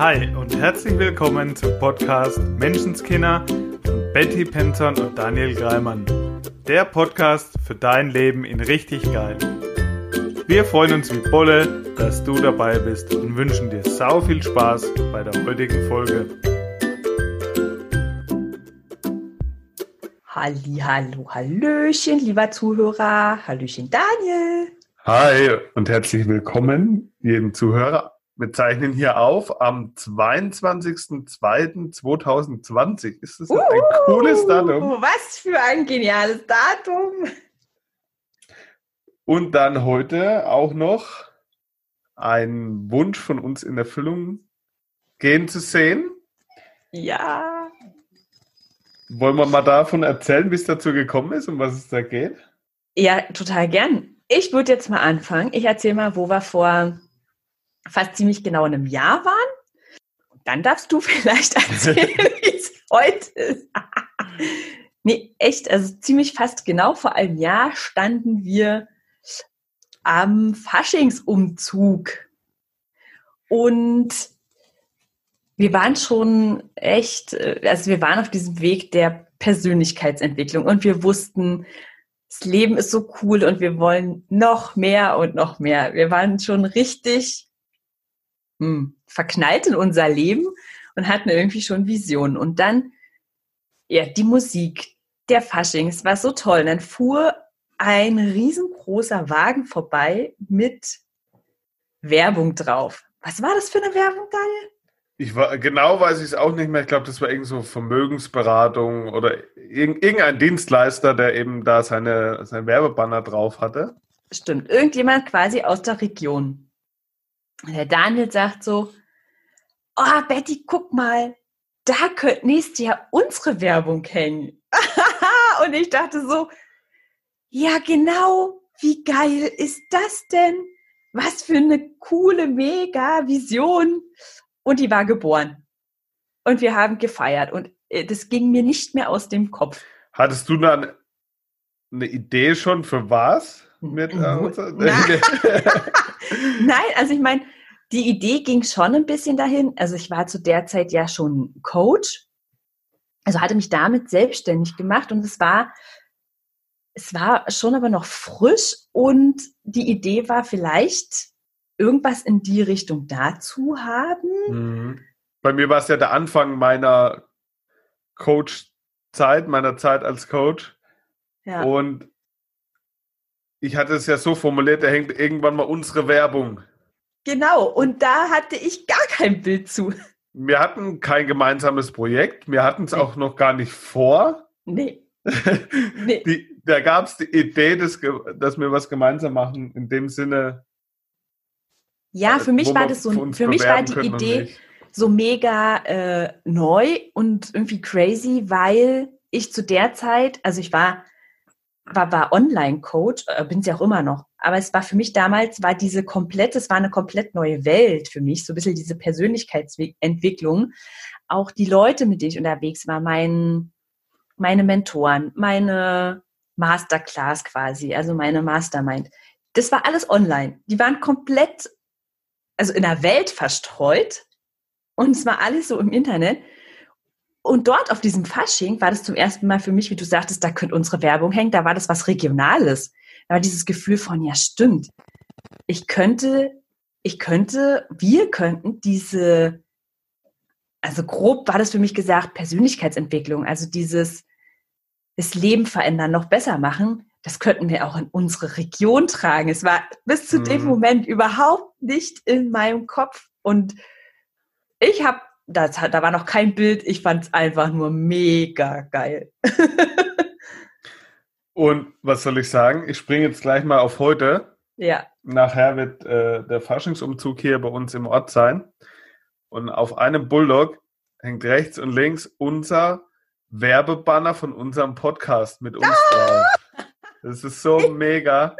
Hi und herzlich willkommen zum Podcast Menschenskinder von Betty Penton und Daniel Greimann. Der Podcast für dein Leben in richtig geil. Wir freuen uns wie Bolle, dass du dabei bist und wünschen dir sau viel Spaß bei der heutigen Folge. Halli, hallo, hallöchen, lieber Zuhörer. Hallöchen, Daniel. Hi und herzlich willkommen jedem Zuhörer. Wir zeichnen hier auf am 22.02.2020. Ist das uh, ein cooles Datum? Was für ein geniales Datum. Und dann heute auch noch ein Wunsch von uns in Erfüllung gehen zu sehen. Ja. Wollen wir mal davon erzählen, wie es dazu gekommen ist und was es da geht? Ja, total gern. Ich würde jetzt mal anfangen. Ich erzähle mal, wo wir vor fast ziemlich genau einem Jahr waren. Und dann darfst du vielleicht erzählen, wie es heute ist. nee, echt, also ziemlich fast genau vor einem Jahr standen wir am Faschingsumzug. Und wir waren schon echt, äh, also wir waren auf diesem Weg der Persönlichkeitsentwicklung und wir wussten, das Leben ist so cool und wir wollen noch mehr und noch mehr. Wir waren schon richtig hm, verknallt in unser Leben und hatten irgendwie schon Visionen. Und dann, ja, die Musik, der Fasching, es war so toll. Und dann fuhr ein riesengroßer Wagen vorbei mit Werbung drauf. Was war das für eine Werbung, Daniel? Ich war, genau weiß ich es auch nicht mehr. Ich glaube, das war irgend so Vermögensberatung oder irgendein Dienstleister, der eben da seine, sein Werbebanner drauf hatte. Stimmt, irgendjemand quasi aus der Region. Der Daniel sagt so, oh Betty, guck mal, da könnte nächstes Jahr unsere Werbung hängen. Und ich dachte so, ja, genau. Wie geil ist das denn? Was für eine coole, mega Vision. Und die war geboren. Und wir haben gefeiert. Und äh, das ging mir nicht mehr aus dem Kopf. Hattest du dann eine Idee schon für was? Mit, äh, Nein. Nein, also ich meine, die Idee ging schon ein bisschen dahin. Also ich war zu der Zeit ja schon Coach. Also hatte mich damit selbstständig gemacht und es war es war schon aber noch frisch und die Idee war vielleicht irgendwas in die Richtung dazu haben. Mhm. Bei mir war es ja der Anfang meiner Coach-Zeit, meiner Zeit als Coach. Ja. Und ich hatte es ja so formuliert, da hängt irgendwann mal unsere Werbung. Genau, und da hatte ich gar kein Bild zu. Wir hatten kein gemeinsames Projekt, wir hatten es nee. auch noch gar nicht vor. Nee. nee. Die, da gab es die Idee, dass, dass wir was gemeinsam machen, in dem Sinne. Ja, für mich war das so, für mich war die Idee so mega äh, neu und irgendwie crazy, weil ich zu der Zeit, also ich war, war, war Online-Coach, äh, bin ja auch immer noch, aber es war für mich damals, war diese komplett, es war eine komplett neue Welt für mich, so ein bisschen diese Persönlichkeitsentwicklung. Auch die Leute, mit denen ich unterwegs war, mein, meine Mentoren, meine Masterclass quasi, also meine Mastermind. Das war alles online. Die waren komplett, also in der Welt verstreut und es war alles so im Internet. Und dort auf diesem Fasching war das zum ersten Mal für mich, wie du sagtest, da könnte unsere Werbung hängen, da war das was Regionales. Da war dieses Gefühl von, ja stimmt, ich könnte, ich könnte, wir könnten diese, also grob war das für mich gesagt, Persönlichkeitsentwicklung, also dieses, das Leben verändern, noch besser machen, das könnten wir auch in unsere Region tragen. Es war bis zu mhm. dem Moment überhaupt nicht in meinem Kopf. Und ich habe, da, da war noch kein Bild, ich fand es einfach nur mega geil. Und was soll ich sagen? Ich springe jetzt gleich mal auf heute. Ja. Nachher wird äh, der Faschingsumzug hier bei uns im Ort sein. Und auf einem Bulldog hängt rechts und links unser Werbebanner von unserem Podcast mit uns ah! drauf. Das ist so mega.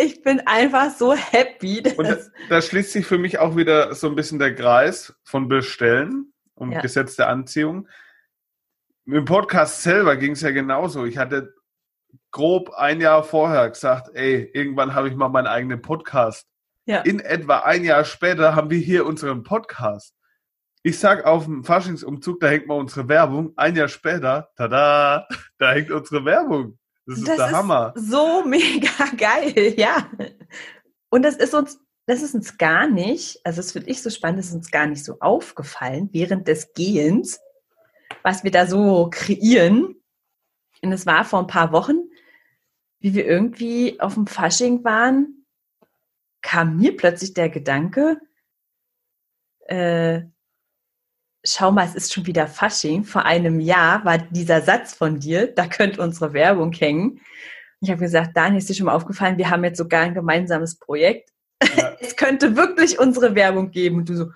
Ich bin einfach so happy. Und da schließt sich für mich auch wieder so ein bisschen der Kreis von Bestellen und ja. Gesetz der Anziehung. Im Podcast selber ging es ja genauso. Ich hatte grob ein Jahr vorher gesagt, ey, irgendwann habe ich mal meinen eigenen Podcast. Ja. In etwa ein Jahr später haben wir hier unseren Podcast. ich sag auf dem Faschingsumzug, da hängt mal unsere Werbung. Ein Jahr später, tada, da hängt unsere Werbung. Das ist das der ist Hammer. So mega geil, ja. Und das ist uns, das ist uns gar nicht, also das finde ich so spannend, das ist uns gar nicht so aufgefallen während des Gehens, was wir da so kreieren. Und es war vor ein paar Wochen, wie wir irgendwie auf dem Fasching waren, kam mir plötzlich der Gedanke, äh, schau mal, es ist schon wieder Fasching. Vor einem Jahr war dieser Satz von dir, da könnte unsere Werbung hängen. Ich habe gesagt, Daniel, ist dir schon mal aufgefallen, wir haben jetzt sogar ein gemeinsames Projekt. Ja. es könnte wirklich unsere Werbung geben. Und du so,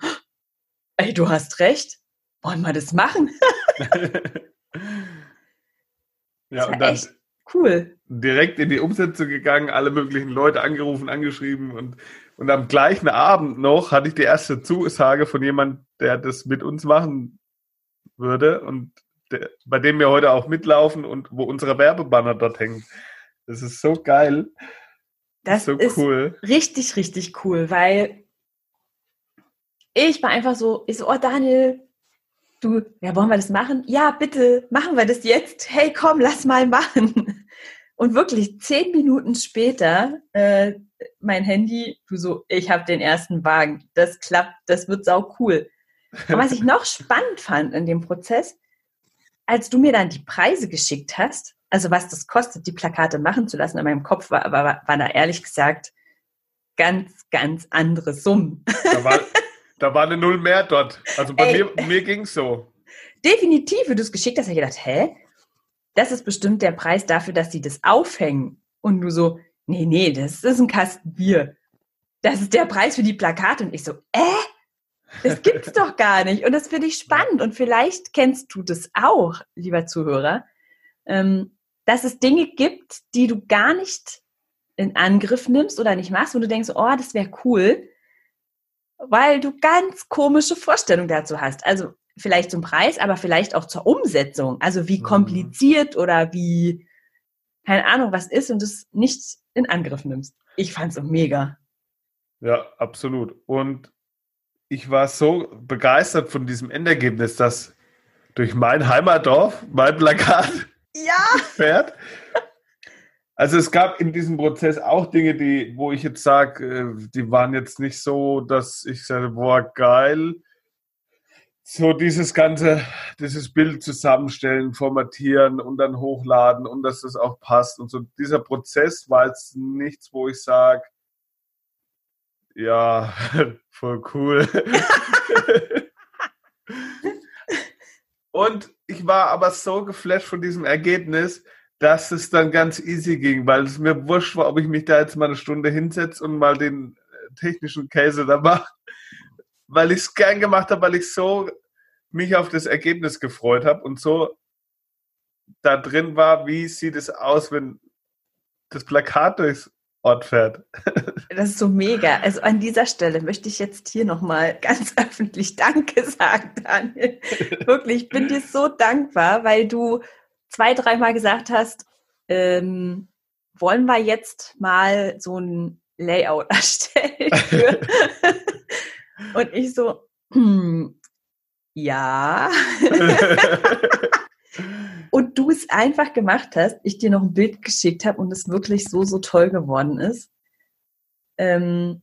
ey, du hast recht. Wollen wir das machen? ja, und dann cool. direkt in die Umsetzung gegangen, alle möglichen Leute angerufen, angeschrieben und und am gleichen Abend noch hatte ich die erste Zusage von jemand, der das mit uns machen würde und der, bei dem wir heute auch mitlaufen und wo unsere Werbebanner dort hängen. Das ist so geil. Das, das ist so cool. richtig, richtig cool, weil ich war einfach so, ich so, oh Daniel, du, ja, wollen wir das machen? Ja, bitte, machen wir das jetzt. Hey, komm, lass mal machen. Und wirklich zehn Minuten später äh, mein Handy, du so, ich habe den ersten Wagen, das klappt, das wird sau cool. Und was ich noch spannend fand in dem Prozess, als du mir dann die Preise geschickt hast, also was das kostet, die Plakate machen zu lassen, in meinem Kopf war, war, war da ehrlich gesagt ganz, ganz andere Summen. Da war, da war eine Null mehr dort. Also bei Ey, mir, mir ging es so. Definitiv, wie du es geschickt hast, habe ich gedacht, hä? Das ist bestimmt der Preis dafür, dass sie das aufhängen. Und du so, nee, nee, das ist ein Kasten Bier. Das ist der Preis für die Plakate. Und ich so, äh? Das gibt's doch gar nicht. Und das finde ich spannend. Und vielleicht kennst du das auch, lieber Zuhörer, ähm, dass es Dinge gibt, die du gar nicht in Angriff nimmst oder nicht machst, wo du denkst, oh, das wäre cool, weil du ganz komische Vorstellungen dazu hast. Also vielleicht zum Preis, aber vielleicht auch zur Umsetzung. Also wie mhm. kompliziert oder wie, keine Ahnung, was ist und das nicht in Angriff nimmst. Ich fand's so mega. Ja, absolut. Und ich war so begeistert von diesem Endergebnis, dass durch mein Heimatdorf mein Plakat ja. fährt. Also es gab in diesem Prozess auch Dinge, die, wo ich jetzt sage, äh, die waren jetzt nicht so, dass ich sage, boah, geil, so dieses ganze, dieses Bild zusammenstellen, formatieren und dann hochladen und dass das auch passt und so. Dieser Prozess war jetzt nichts, wo ich sage, ja, voll cool. und ich war aber so geflasht von diesem Ergebnis, dass es dann ganz easy ging, weil es mir wurscht war, ob ich mich da jetzt mal eine Stunde hinsetze und mal den äh, technischen Käse da mache weil ich es gern gemacht habe, weil ich so mich auf das Ergebnis gefreut habe und so da drin war, wie sieht es aus, wenn das Plakat durchs Ort fährt. Das ist so mega. Also an dieser Stelle möchte ich jetzt hier nochmal ganz öffentlich Danke sagen, Daniel. Wirklich, ich bin dir so dankbar, weil du zwei, dreimal gesagt hast, ähm, wollen wir jetzt mal so ein Layout erstellen? Und ich so, hm, ja. und du es einfach gemacht hast, ich dir noch ein Bild geschickt habe und es wirklich so, so toll geworden ist. Ähm,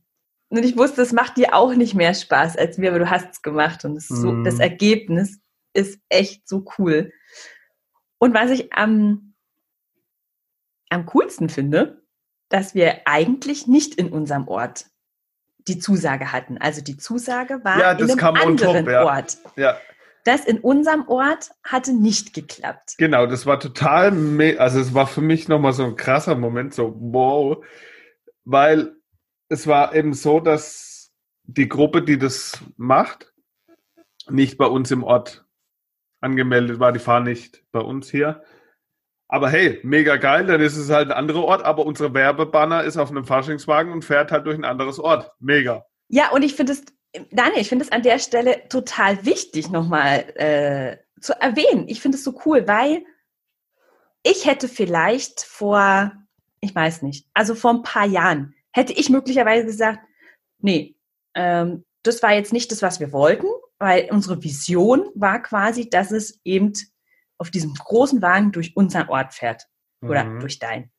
und ich wusste, es macht dir auch nicht mehr Spaß als mir, aber du hast es gemacht und so, mm. das Ergebnis ist echt so cool. Und was ich am, am coolsten finde, dass wir eigentlich nicht in unserem Ort die Zusage hatten. Also die Zusage war ja, in einem anderen top, ja. Ort. Ja. Das in unserem Ort hatte nicht geklappt. Genau, das war total, also es war für mich nochmal so ein krasser Moment, so wow, weil es war eben so, dass die Gruppe, die das macht, nicht bei uns im Ort angemeldet war, die fahren nicht bei uns hier. Aber hey, mega geil, dann ist es halt ein anderer Ort, aber unsere Werbebanner ist auf einem Faschingswagen und fährt halt durch ein anderes Ort. Mega. Ja, und ich finde es, Daniel, ich finde es an der Stelle total wichtig, nochmal äh, zu erwähnen. Ich finde es so cool, weil ich hätte vielleicht vor, ich weiß nicht, also vor ein paar Jahren, hätte ich möglicherweise gesagt, nee, ähm, das war jetzt nicht das, was wir wollten. weil unsere Vision war quasi, dass es eben auf diesem großen Wagen durch unseren Ort fährt oder mhm. durch dein.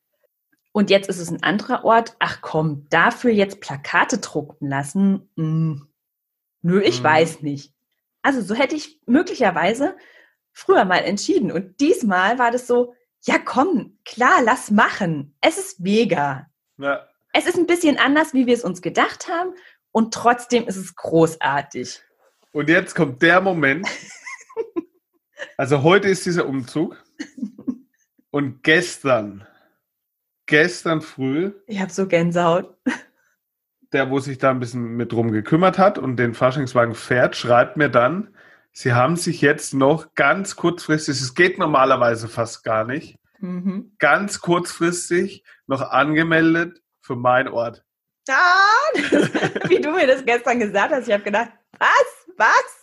Und jetzt ist es ein anderer Ort. Ach komm, dafür jetzt Plakate drucken lassen? Hm. Nö, ich mhm. weiß nicht. Also so hätte ich möglicherweise früher mal entschieden. Und diesmal war das so, ja komm, klar, lass machen. Es ist mega. Ja. Es ist ein bisschen anders, wie wir es uns gedacht haben. Und trotzdem ist es großartig. Und jetzt kommt der Moment. Also heute ist dieser Umzug. Und gestern, gestern früh. Ich habe so Gänsehaut. Der, wo sich da ein bisschen mit drum gekümmert hat und den Faschingswagen fährt, schreibt mir dann, Sie haben sich jetzt noch ganz kurzfristig, es geht normalerweise fast gar nicht, mhm. ganz kurzfristig noch angemeldet für meinen Ort. Ah, wie du mir das gestern gesagt hast, ich habe gedacht, was, was?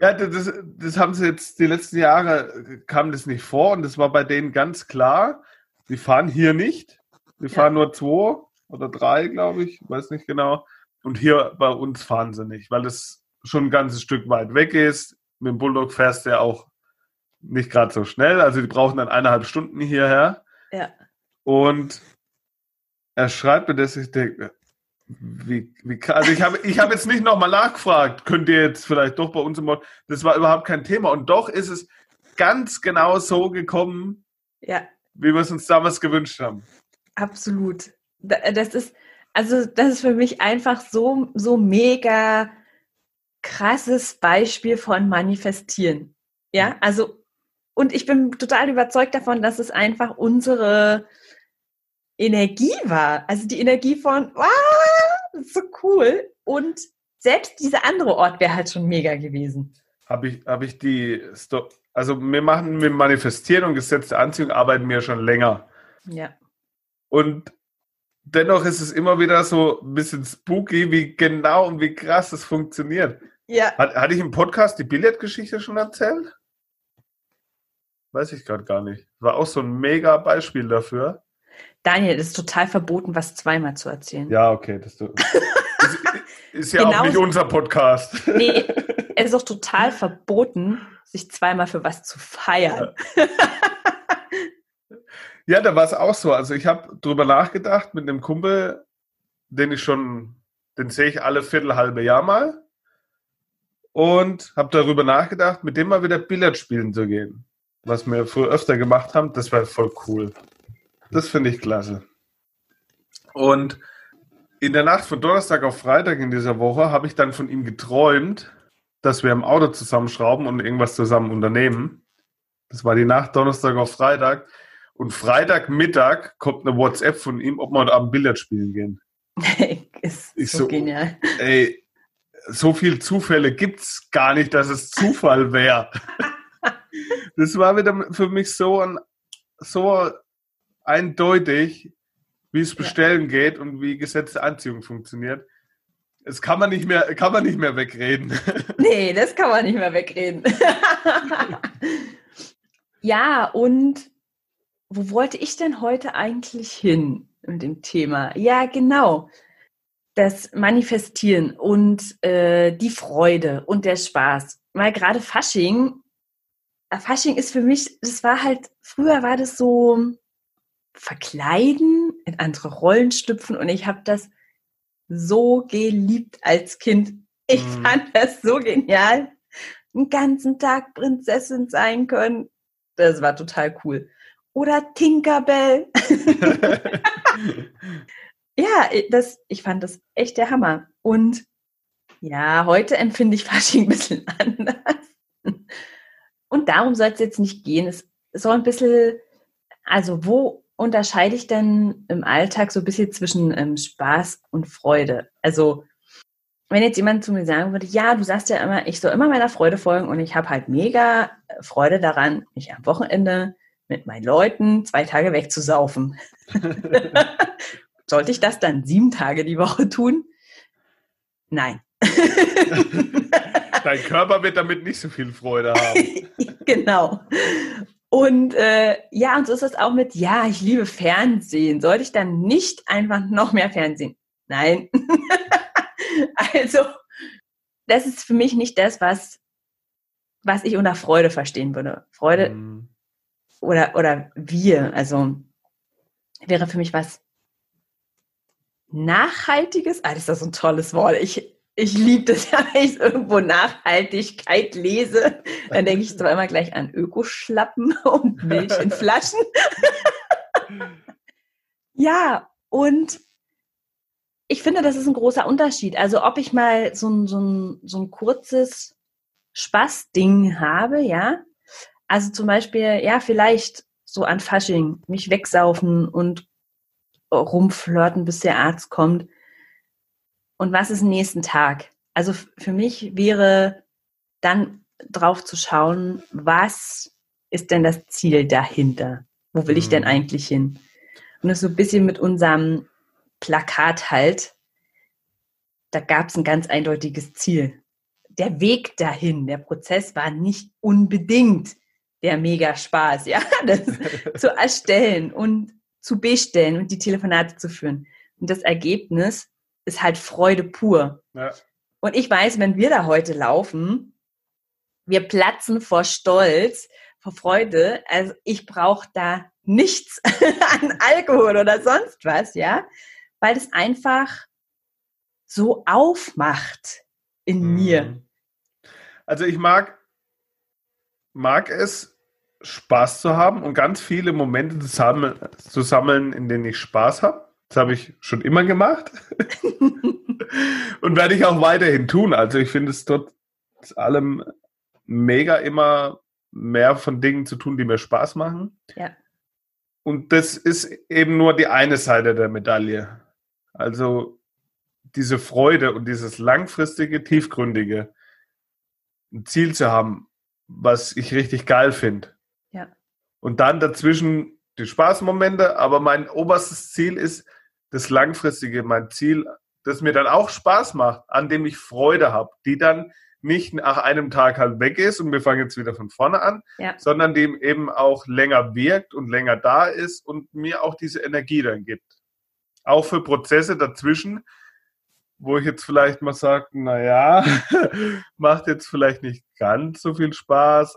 Ja, das, das haben sie jetzt, die letzten Jahre kam das nicht vor und das war bei denen ganz klar, die fahren hier nicht, die ja. fahren nur zwei oder drei, glaube ich, weiß nicht genau. Und hier bei uns fahren sie nicht, weil das schon ein ganzes Stück weit weg ist. Mit dem Bulldog fährst du ja auch nicht gerade so schnell. Also die brauchen dann eineinhalb Stunden hierher. Ja. Und er schreibt mir das, ich denke, wie, wie, also ich habe ich hab jetzt nicht nochmal nachgefragt, könnt ihr jetzt vielleicht doch bei uns im Mod, das war überhaupt kein Thema. Und doch ist es ganz genau so gekommen, ja. wie wir es uns damals gewünscht haben. Absolut. Das ist, also das ist für mich einfach so, so mega krasses Beispiel von Manifestieren. Ja, mhm. also, und ich bin total überzeugt davon, dass es einfach unsere Energie war. Also die Energie von, wow, so cool. Und selbst dieser andere Ort wäre halt schon mega gewesen. Habe ich, hab ich die, Sto also wir machen mit Manifestieren und gesetzte Anziehung arbeiten wir schon länger. Ja. Und dennoch ist es immer wieder so ein bisschen spooky, wie genau und wie krass es funktioniert. Ja. Hat, hatte ich im Podcast die Billardgeschichte schon erzählt? Weiß ich gerade gar nicht. War auch so ein mega Beispiel dafür. Daniel, es ist total verboten, was zweimal zu erzählen. Ja, okay. Das ist, ist ja genau auch nicht unser Podcast. Nee, es ist auch total verboten, sich zweimal für was zu feiern. Ja, ja da war es auch so. Also ich habe drüber nachgedacht mit einem Kumpel, den ich schon, den sehe ich alle Viertel, halbe Jahr mal. Und habe darüber nachgedacht, mit dem mal wieder Billard spielen zu gehen. Was wir früher öfter gemacht haben, das wäre voll cool. Das finde ich klasse. Und in der Nacht von Donnerstag auf Freitag in dieser Woche habe ich dann von ihm geträumt, dass wir im Auto zusammenschrauben und irgendwas zusammen unternehmen. Das war die Nacht Donnerstag auf Freitag. Und Freitagmittag kommt eine WhatsApp von ihm, ob wir heute Abend Billard spielen gehen. ist ich so, so genial. Ey, so viele Zufälle gibt es gar nicht, dass es Zufall wäre. das war wieder für mich so ein, so eindeutig, wie es bestellen ja. geht und wie gesetzte Anziehung funktioniert. Das kann man nicht mehr, kann man nicht mehr wegreden. Nee, das kann man nicht mehr wegreden. ja, und wo wollte ich denn heute eigentlich hin mit dem Thema? Ja, genau. Das Manifestieren und äh, die Freude und der Spaß. Weil gerade Fasching, Fasching ist für mich, das war halt, früher war das so, verkleiden, in andere Rollen schlüpfen und ich habe das so geliebt als Kind. Ich mhm. fand das so genial. Den ganzen Tag Prinzessin sein können. Das war total cool. Oder Tinkerbell. ja, das, ich fand das echt der Hammer. Und ja, heute empfinde ich Fasching ein bisschen anders. Und darum soll es jetzt nicht gehen. Es soll ein bisschen, also wo unterscheide ich denn im Alltag so ein bisschen zwischen ähm, Spaß und Freude? Also, wenn jetzt jemand zu mir sagen würde, ja, du sagst ja immer, ich soll immer meiner Freude folgen und ich habe halt mega äh, Freude daran, mich am Wochenende mit meinen Leuten zwei Tage wegzusaufen. Sollte ich das dann sieben Tage die Woche tun? Nein. Dein Körper wird damit nicht so viel Freude haben. genau. Und äh, ja, und so ist es auch mit, ja, ich liebe Fernsehen. Sollte ich dann nicht einfach noch mehr Fernsehen? Nein. also, das ist für mich nicht das, was, was ich unter Freude verstehen würde. Freude mhm. oder, oder wir, also wäre für mich was Nachhaltiges. Ah, das ist so ein tolles Wort. Ich, ich liebe das ja, wenn ich irgendwo Nachhaltigkeit lese. Dann denke ich zwar immer gleich an Ökoschlappen und Milch in Flaschen. ja, und ich finde, das ist ein großer Unterschied. Also ob ich mal so ein, so ein, so ein kurzes Spaßding habe, ja. Also zum Beispiel, ja, vielleicht so an Fasching, mich wegsaufen und rumflirten, bis der Arzt kommt. Und was ist nächsten Tag? Also für mich wäre dann drauf zu schauen, was ist denn das Ziel dahinter? Wo will ich denn mhm. eigentlich hin? Und das so ein bisschen mit unserem Plakat halt, da gab es ein ganz eindeutiges Ziel. Der Weg dahin, der Prozess war nicht unbedingt der mega Spaß, ja, das zu erstellen und zu bestellen und die Telefonate zu führen. Und das Ergebnis ist halt Freude pur. Ja. Und ich weiß, wenn wir da heute laufen, wir platzen vor Stolz, vor Freude. Also ich brauche da nichts an Alkohol oder sonst was, ja weil es einfach so aufmacht in hm. mir. Also ich mag, mag es, Spaß zu haben und ganz viele Momente zu sammeln, zu sammeln in denen ich Spaß habe. Das habe ich schon immer gemacht und werde ich auch weiterhin tun. Also ich finde es trotz allem mega immer mehr von Dingen zu tun, die mir Spaß machen. Ja. Und das ist eben nur die eine Seite der Medaille. Also diese Freude und dieses langfristige, tiefgründige ein Ziel zu haben, was ich richtig geil finde. Ja. Und dann dazwischen die Spaßmomente, aber mein oberstes Ziel ist das langfristige, mein Ziel, das mir dann auch Spaß macht, an dem ich Freude habe, die dann nicht nach einem Tag halt weg ist und wir fangen jetzt wieder von vorne an, ja. sondern dem eben auch länger wirkt und länger da ist und mir auch diese Energie dann gibt auch für Prozesse dazwischen, wo ich jetzt vielleicht mal sage, naja, macht jetzt vielleicht nicht ganz so viel Spaß.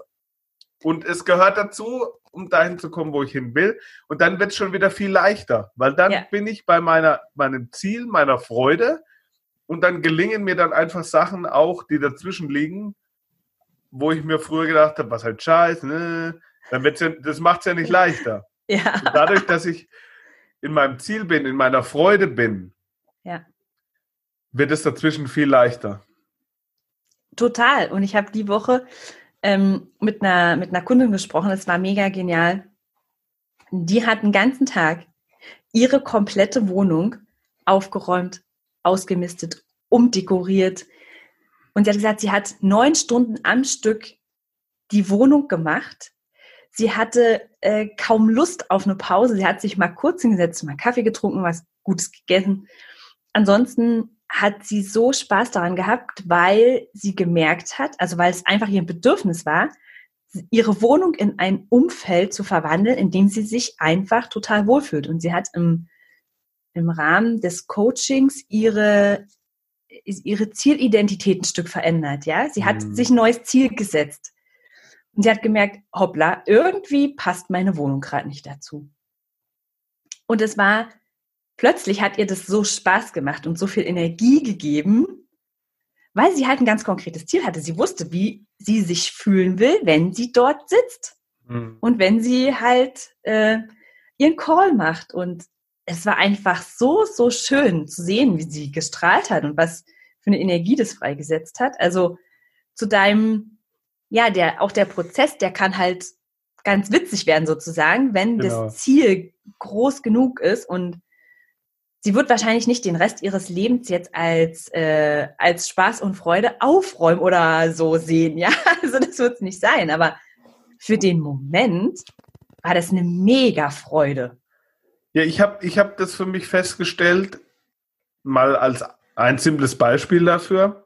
Und es gehört dazu, um dahin zu kommen, wo ich hin will. Und dann wird es schon wieder viel leichter, weil dann ja. bin ich bei meiner, meinem Ziel, meiner Freude. Und dann gelingen mir dann einfach Sachen auch, die dazwischen liegen, wo ich mir früher gedacht habe, was halt scheiße, ne? dann wird's ja, das macht es ja nicht leichter. Ja. dadurch, dass ich in meinem Ziel bin, in meiner Freude bin, ja. wird es dazwischen viel leichter. Total. Und ich habe die Woche ähm, mit, einer, mit einer Kundin gesprochen, es war mega genial. Die hat den ganzen Tag ihre komplette Wohnung aufgeräumt, ausgemistet, umdekoriert. Und sie hat gesagt, sie hat neun Stunden am Stück die Wohnung gemacht Sie hatte äh, kaum Lust auf eine Pause. Sie hat sich mal kurz hingesetzt, mal Kaffee getrunken, was Gutes gegessen. Ansonsten hat sie so Spaß daran gehabt, weil sie gemerkt hat, also weil es einfach ihr Bedürfnis war, ihre Wohnung in ein Umfeld zu verwandeln, in dem sie sich einfach total wohlfühlt. Und sie hat im, im Rahmen des Coachings ihre, ihre Zielidentität ein Stück verändert. Ja, sie hat mhm. sich ein neues Ziel gesetzt. Und sie hat gemerkt, hoppla, irgendwie passt meine Wohnung gerade nicht dazu. Und es war, plötzlich hat ihr das so Spaß gemacht und so viel Energie gegeben, weil sie halt ein ganz konkretes Ziel hatte. Sie wusste, wie sie sich fühlen will, wenn sie dort sitzt. Mhm. Und wenn sie halt äh, ihren Call macht. Und es war einfach so, so schön zu sehen, wie sie gestrahlt hat und was für eine Energie das freigesetzt hat. Also zu deinem ja, der, auch der Prozess, der kann halt ganz witzig werden sozusagen, wenn genau. das Ziel groß genug ist und sie wird wahrscheinlich nicht den Rest ihres Lebens jetzt als, äh, als Spaß und Freude aufräumen oder so sehen, ja, also das wird es nicht sein, aber für den Moment war das eine mega Freude. Ja, ich habe ich hab das für mich festgestellt, mal als ein simples Beispiel dafür,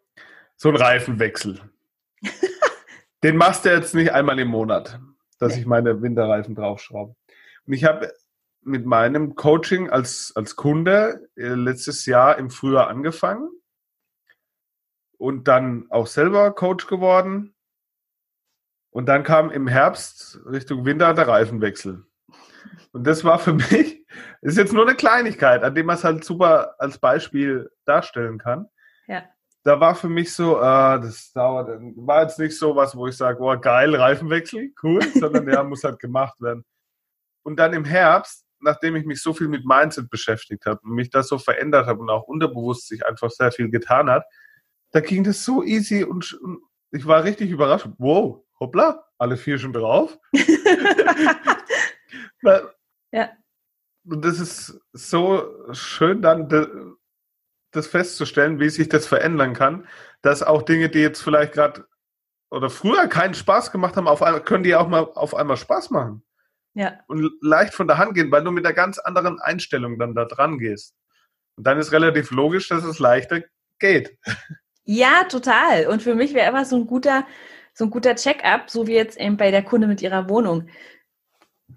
so ein Reifenwechsel. Den machst du jetzt nicht einmal im Monat, dass ich meine Winterreifen draufschraube. Und ich habe mit meinem Coaching als, als Kunde äh, letztes Jahr im Frühjahr angefangen. und dann auch selber Coach geworden. Und dann kam im Herbst Richtung Winter der Reifenwechsel. Und das war für mich, ist jetzt nur eine Kleinigkeit, an dem man es halt super als Beispiel darstellen kann. Ja. Da war für mich so, äh, das dauert, war jetzt nicht so was, wo ich sage, oh geil, Reifenwechsel, cool, sondern der muss halt gemacht werden. Und dann im Herbst, nachdem ich mich so viel mit Mindset beschäftigt habe und mich das so verändert habe und auch unterbewusst sich einfach sehr viel getan hat, da ging das so easy und, und ich war richtig überrascht. Wow, hoppla, alle vier schon drauf. ja. Und das ist so schön dann das festzustellen, wie sich das verändern kann, dass auch Dinge, die jetzt vielleicht gerade oder früher keinen Spaß gemacht haben, auf einmal, können die auch mal auf einmal Spaß machen. Ja. Und leicht von der Hand gehen, weil du mit einer ganz anderen Einstellung dann da dran gehst. Und dann ist relativ logisch, dass es leichter geht. Ja, total. Und für mich wäre immer so ein guter, so ein guter Check-up, so wie jetzt eben bei der Kunde mit ihrer Wohnung.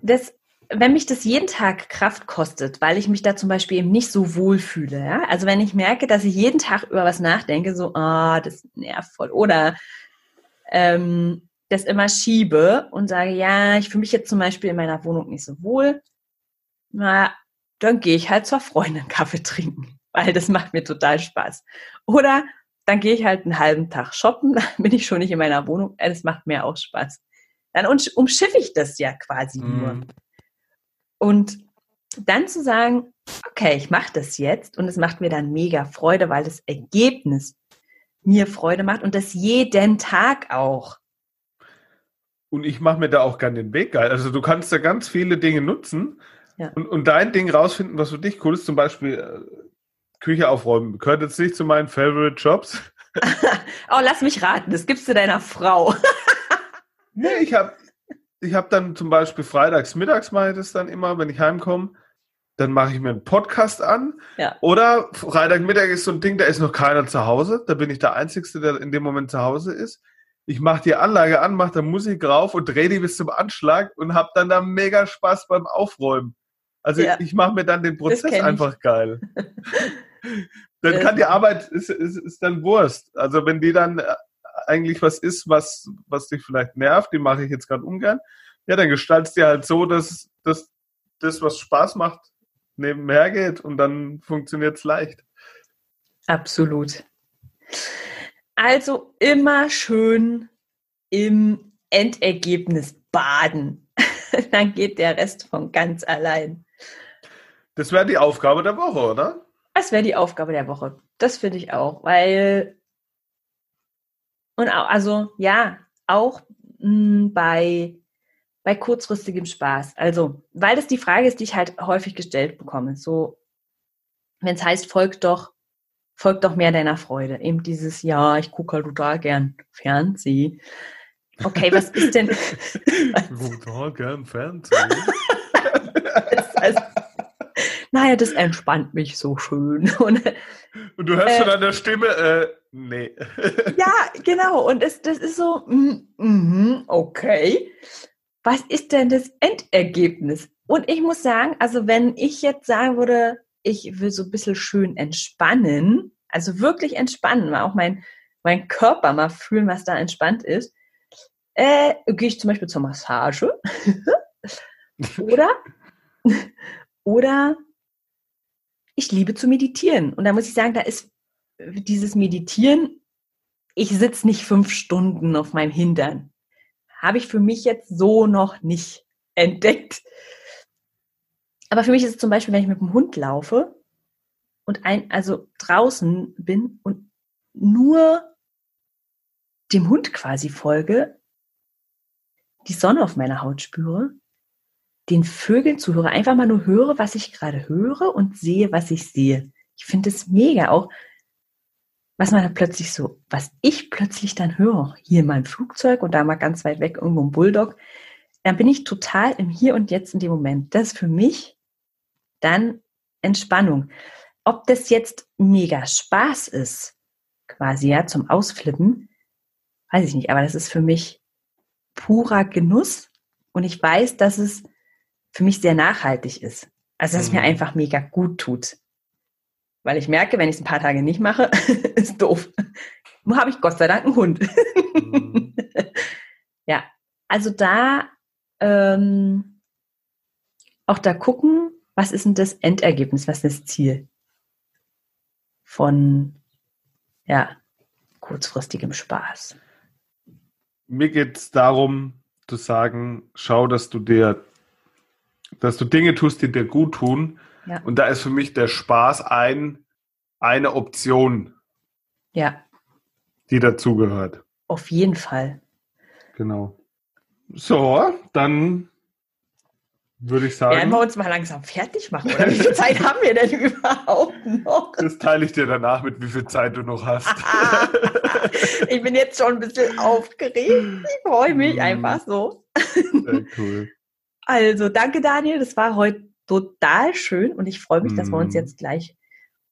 Das, wenn mich das jeden Tag Kraft kostet, weil ich mich da zum Beispiel eben nicht so wohl fühle, ja? also wenn ich merke, dass ich jeden Tag über was nachdenke, so, ah, oh, das nervt voll, oder ähm, das immer schiebe und sage, ja, ich fühle mich jetzt zum Beispiel in meiner Wohnung nicht so wohl, na, dann gehe ich halt zur Freundin Kaffee trinken, weil das macht mir total Spaß. Oder dann gehe ich halt einen halben Tag shoppen, dann bin ich schon nicht in meiner Wohnung, das macht mir auch Spaß. Dann umschiffe ich das ja quasi mm. nur. Und dann zu sagen, okay, ich mache das jetzt und es macht mir dann mega Freude, weil das Ergebnis mir Freude macht und das jeden Tag auch. Und ich mache mir da auch gerne den Weg geil. Also du kannst da ganz viele Dinge nutzen ja. und, und dein Ding rausfinden, was für dich cool ist. Zum Beispiel äh, Küche aufräumen. Gehört jetzt nicht zu meinen Favorite Jobs. oh, lass mich raten. Das gibst du deiner Frau. nee, ich habe ich hab dann zum Beispiel freitags, mittags mache ich das dann immer, wenn ich heimkomme. Dann mache ich mir einen Podcast an. Ja. Oder Freitagmittag ist so ein Ding, da ist noch keiner zu Hause. Da bin ich der Einzige, der in dem Moment zu Hause ist ich mache die Anlage an, mache da Musik rauf und drehe die bis zum Anschlag und habe dann da mega Spaß beim Aufräumen. Also ja. ich mache mir dann den Prozess einfach geil. dann kann die Arbeit, ist, ist, ist dann Wurst. Also wenn die dann äh, eigentlich was ist, was, was dich vielleicht nervt, die mache ich jetzt gerade ungern, ja, dann gestaltest du halt so, dass, dass das, was Spaß macht, nebenher geht und dann funktioniert es leicht. Absolut. Also immer schön im Endergebnis baden. Dann geht der Rest von ganz allein. Das wäre die Aufgabe der Woche, oder? Das wäre die Aufgabe der Woche. Das finde ich auch, weil und auch, also ja, auch mh, hm, bei bei kurzfristigem Spaß. Also, weil das die Frage ist, die ich halt häufig gestellt bekomme. So, wenn es heißt, folgt doch folg doch mehr deiner Freude. Eben dieses, ja, ich gucke halt total gern Fernsehen. Okay, was ist denn? total gern Fernsehen. naja, das entspannt mich so schön. Und, und du hörst äh, schon an der Stimme, äh, nee. ja, genau. Und es, das ist so, mm, mm, okay. Was ist denn das Endergebnis? Und ich muss sagen, also wenn ich jetzt sagen würde, ich will so ein bisschen schön entspannen, also wirklich entspannen, mal auch mein, mein Körper mal fühlen, was da entspannt ist, äh, gehe ich zum Beispiel zur Massage oder, oder ich liebe zu meditieren. Und da muss ich sagen, da ist dieses Meditieren, ich sitze nicht fünf Stunden auf meinem Hintern. Habe ich für mich jetzt so noch nicht entdeckt. Aber für mich ist es zum Beispiel, wenn ich mit dem Hund laufe und ein, also draußen bin und nur dem Hund quasi folge, die Sonne auf meiner Haut spüre, den Vögeln zuhöre, einfach mal nur höre, was ich gerade höre und sehe, was ich sehe. Ich finde es mega auch, was man da plötzlich so, was ich plötzlich dann höre, hier in meinem Flugzeug und da mal ganz weit weg irgendwo ein Bulldog, dann bin ich total im Hier und Jetzt in dem Moment. Das ist für mich dann Entspannung. Ob das jetzt mega Spaß ist, quasi ja, zum Ausflippen, weiß ich nicht, aber das ist für mich purer Genuss und ich weiß, dass es für mich sehr nachhaltig ist. Also, dass mhm. es mir mhm. einfach mega gut tut. Weil ich merke, wenn ich es ein paar Tage nicht mache, ist doof. Nur habe ich Gott sei Dank einen Hund. Mhm. ja, also da ähm, auch da gucken, was ist denn das Endergebnis, was ist das Ziel von ja, kurzfristigem Spaß. Mir geht es darum, zu sagen, schau, dass du dir, dass du Dinge tust, die dir gut tun. Ja. Und da ist für mich der Spaß ein, eine Option. Ja. Die dazugehört. Auf jeden Fall. Genau. So, dann würde ich sagen. Werden wir uns mal langsam fertig machen, oder? Wie viel Zeit haben wir denn überhaupt noch? Das teile ich dir danach mit, wie viel Zeit du noch hast. ich bin jetzt schon ein bisschen aufgeregt. Ich freue mich mm. einfach so. Sehr cool. Also, danke, Daniel. Das war heute total schön und ich freue mich, dass wir uns mm. jetzt gleich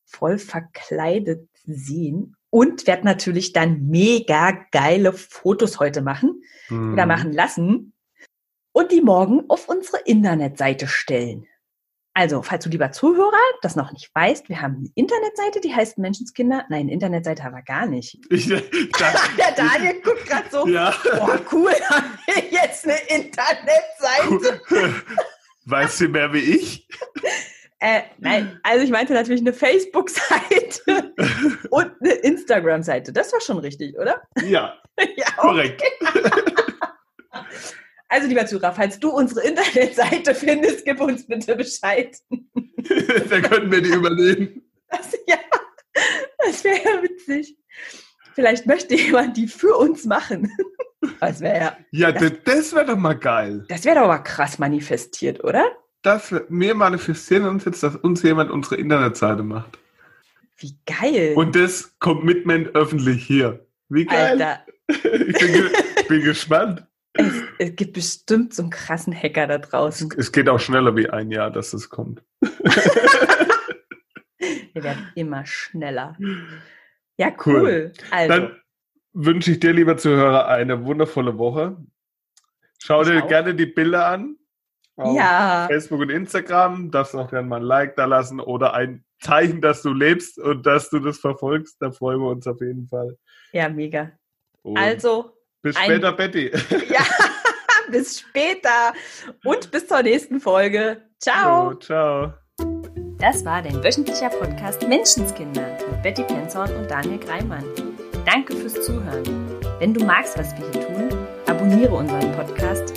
voll verkleidet sehen und werde natürlich dann mega geile Fotos heute machen mm. oder machen lassen und die morgen auf unsere Internetseite stellen. Also, falls du lieber Zuhörer das noch nicht weißt, wir haben eine Internetseite, die heißt Menschenskinder. Nein, Internetseite haben wir gar nicht. Ich, ich, Der Daniel guckt gerade so, ja. boah, cool, haben wir jetzt eine Internetseite. Weißt du mehr wie ich? Äh, nein, also ich meinte natürlich eine Facebook-Seite und eine Instagram-Seite. Das war schon richtig, oder? Ja, ja korrekt. Also, lieber Zuhörer, falls du unsere Internetseite findest, gib uns bitte Bescheid. Dann könnten wir die übernehmen. Das, ja, das wäre ja witzig. Vielleicht möchte jemand die für uns machen. Das wäre ja. Ja, das, das wäre doch mal geil. Das wäre doch mal krass manifestiert, oder? Das, wir manifestieren uns jetzt, dass uns jemand unsere Internetseite macht. Wie geil. Und das Commitment öffentlich hier. Wie geil. Alter. Ich bin, bin gespannt. Es, es, gibt bestimmt so einen krassen Hacker da draußen. Es, es geht auch schneller wie ein Jahr, dass es kommt. Wir werden immer schneller. Ja, cool. cool. Also. Dann wünsche ich dir, lieber Zuhörer, eine wundervolle Woche. Schau ich dir auch. gerne die Bilder an. Auf ja. Facebook und Instagram. Darfst auch gerne mal ein Like da lassen oder ein Zeichen, dass du lebst und dass du das verfolgst. Da freuen wir uns auf jeden Fall. Ja, mega. Und also, bis später, Ein, Betty. Ja, bis später und bis zur nächsten Folge. Ciao. So, ciao. Das war dein wöchentlicher Podcast Menschenskinder mit Betty Penzorn und Daniel Greimann. Danke fürs Zuhören. Wenn du magst, was wir hier tun, abonniere unseren Podcast,